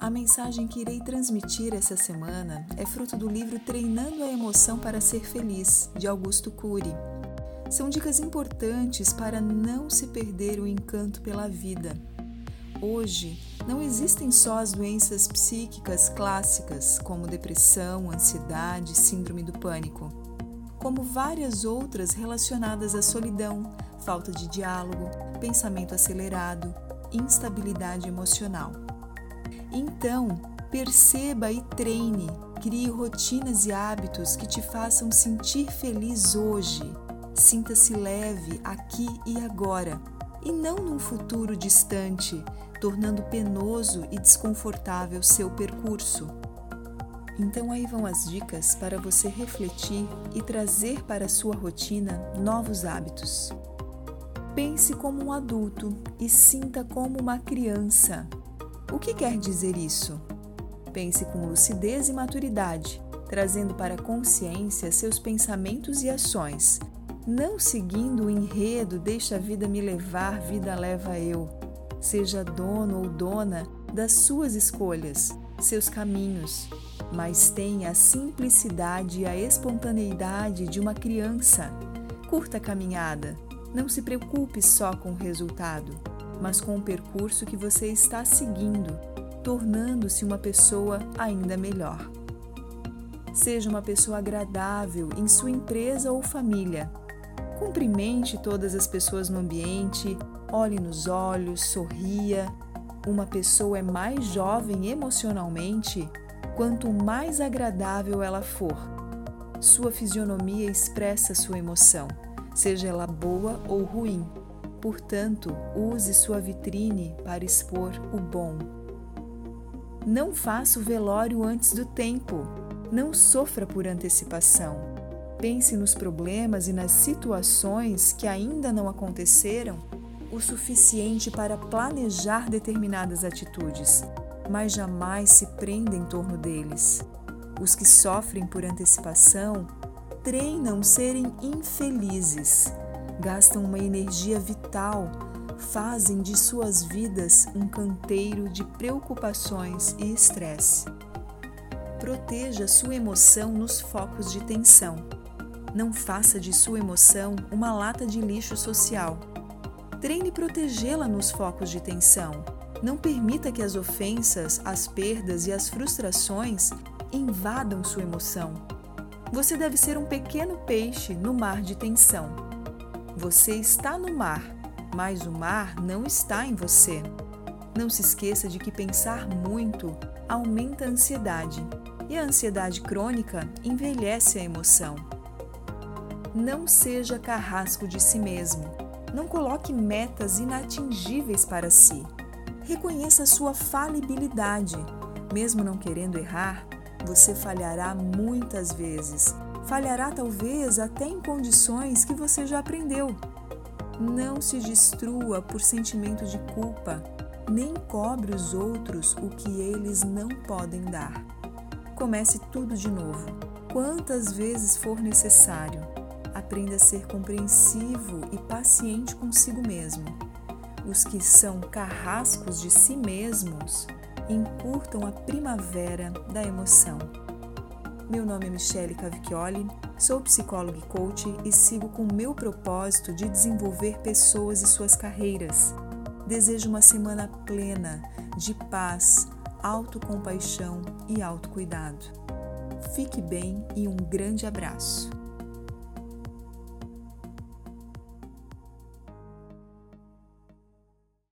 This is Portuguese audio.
A mensagem que irei transmitir essa semana é fruto do livro Treinando a Emoção para Ser Feliz, de Augusto Cury. São dicas importantes para não se perder o encanto pela vida. Hoje, não existem só as doenças psíquicas clássicas, como depressão, ansiedade, síndrome do pânico, como várias outras relacionadas à solidão, falta de diálogo, pensamento acelerado, instabilidade emocional. Então, perceba e treine, crie rotinas e hábitos que te façam sentir feliz hoje. Sinta-se leve aqui e agora, e não num futuro distante, tornando penoso e desconfortável seu percurso. Então aí vão as dicas para você refletir e trazer para a sua rotina novos hábitos. Pense como um adulto e sinta como uma criança. O que quer dizer isso? Pense com lucidez e maturidade, trazendo para a consciência seus pensamentos e ações, não seguindo o enredo Deixa a vida me levar, vida leva eu. Seja dono ou dona das suas escolhas, seus caminhos, mas tenha a simplicidade e a espontaneidade de uma criança. Curta a caminhada, não se preocupe só com o resultado mas com o percurso que você está seguindo, tornando-se uma pessoa ainda melhor. Seja uma pessoa agradável em sua empresa ou família. Cumprimente todas as pessoas no ambiente, olhe nos olhos, sorria. Uma pessoa é mais jovem emocionalmente quanto mais agradável ela for. Sua fisionomia expressa sua emoção, seja ela boa ou ruim. Portanto, use sua vitrine para expor o bom. Não faça o velório antes do tempo. Não sofra por antecipação. Pense nos problemas e nas situações que ainda não aconteceram o suficiente para planejar determinadas atitudes, mas jamais se prenda em torno deles. Os que sofrem por antecipação treinam serem infelizes gastam uma energia vital, fazem de suas vidas um canteiro de preocupações e estresse. Proteja sua emoção nos focos de tensão. Não faça de sua emoção uma lata de lixo social. Treine protegê-la nos focos de tensão. Não permita que as ofensas, as perdas e as frustrações invadam sua emoção. Você deve ser um pequeno peixe no mar de tensão você está no mar, mas o mar não está em você. Não se esqueça de que pensar muito aumenta a ansiedade e a ansiedade crônica envelhece a emoção. Não seja carrasco de si mesmo. Não coloque metas inatingíveis para si. Reconheça sua falibilidade. Mesmo não querendo errar, você falhará muitas vezes Falhará talvez até em condições que você já aprendeu. Não se destrua por sentimento de culpa, nem cobre os outros o que eles não podem dar. Comece tudo de novo, quantas vezes for necessário. Aprenda a ser compreensivo e paciente consigo mesmo. Os que são carrascos de si mesmos encurtam a primavera da emoção. Meu nome é Michele Cavicchioli, sou psicóloga e coach e sigo com o meu propósito de desenvolver pessoas e suas carreiras. Desejo uma semana plena de paz, autocompaixão e autocuidado. Fique bem e um grande abraço.